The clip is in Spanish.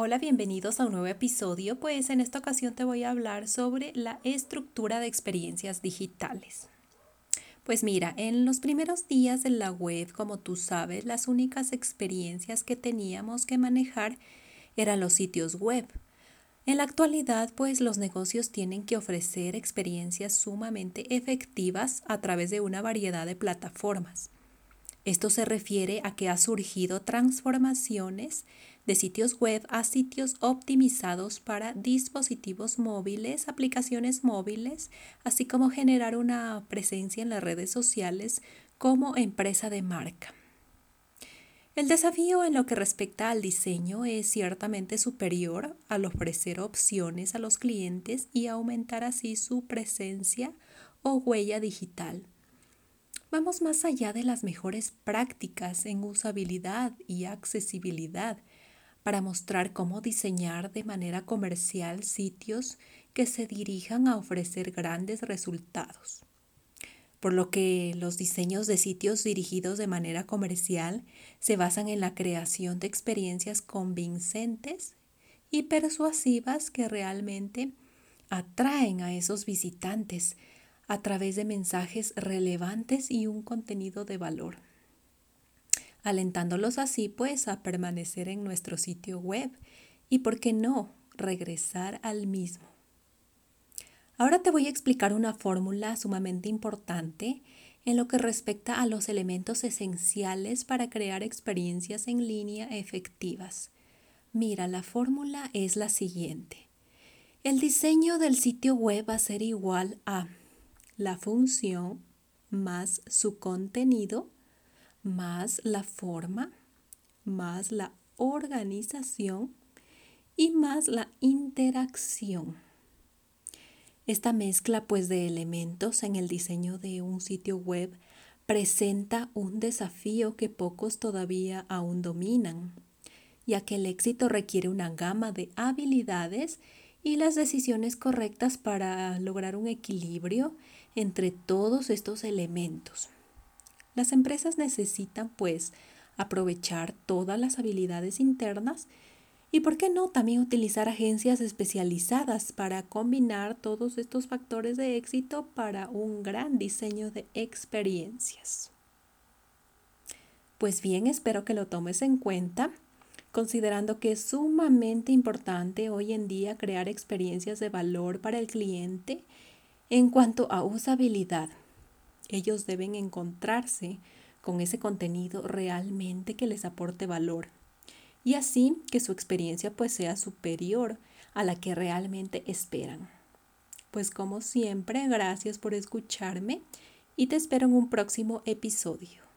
Hola, bienvenidos a un nuevo episodio. Pues en esta ocasión te voy a hablar sobre la estructura de experiencias digitales. Pues mira, en los primeros días de la web, como tú sabes, las únicas experiencias que teníamos que manejar eran los sitios web. En la actualidad, pues los negocios tienen que ofrecer experiencias sumamente efectivas a través de una variedad de plataformas. Esto se refiere a que ha surgido transformaciones de sitios web a sitios optimizados para dispositivos móviles, aplicaciones móviles, así como generar una presencia en las redes sociales como empresa de marca. El desafío en lo que respecta al diseño es ciertamente superior al ofrecer opciones a los clientes y aumentar así su presencia o huella digital. Vamos más allá de las mejores prácticas en usabilidad y accesibilidad para mostrar cómo diseñar de manera comercial sitios que se dirijan a ofrecer grandes resultados. Por lo que los diseños de sitios dirigidos de manera comercial se basan en la creación de experiencias convincentes y persuasivas que realmente atraen a esos visitantes a través de mensajes relevantes y un contenido de valor, alentándolos así pues a permanecer en nuestro sitio web y, por qué no, regresar al mismo. Ahora te voy a explicar una fórmula sumamente importante en lo que respecta a los elementos esenciales para crear experiencias en línea efectivas. Mira, la fórmula es la siguiente. El diseño del sitio web va a ser igual a la función más su contenido más la forma más la organización y más la interacción. Esta mezcla pues de elementos en el diseño de un sitio web presenta un desafío que pocos todavía aún dominan, ya que el éxito requiere una gama de habilidades y las decisiones correctas para lograr un equilibrio entre todos estos elementos. Las empresas necesitan pues aprovechar todas las habilidades internas y, ¿por qué no?, también utilizar agencias especializadas para combinar todos estos factores de éxito para un gran diseño de experiencias. Pues bien, espero que lo tomes en cuenta considerando que es sumamente importante hoy en día crear experiencias de valor para el cliente en cuanto a usabilidad. Ellos deben encontrarse con ese contenido realmente que les aporte valor y así que su experiencia pues sea superior a la que realmente esperan. Pues como siempre, gracias por escucharme y te espero en un próximo episodio.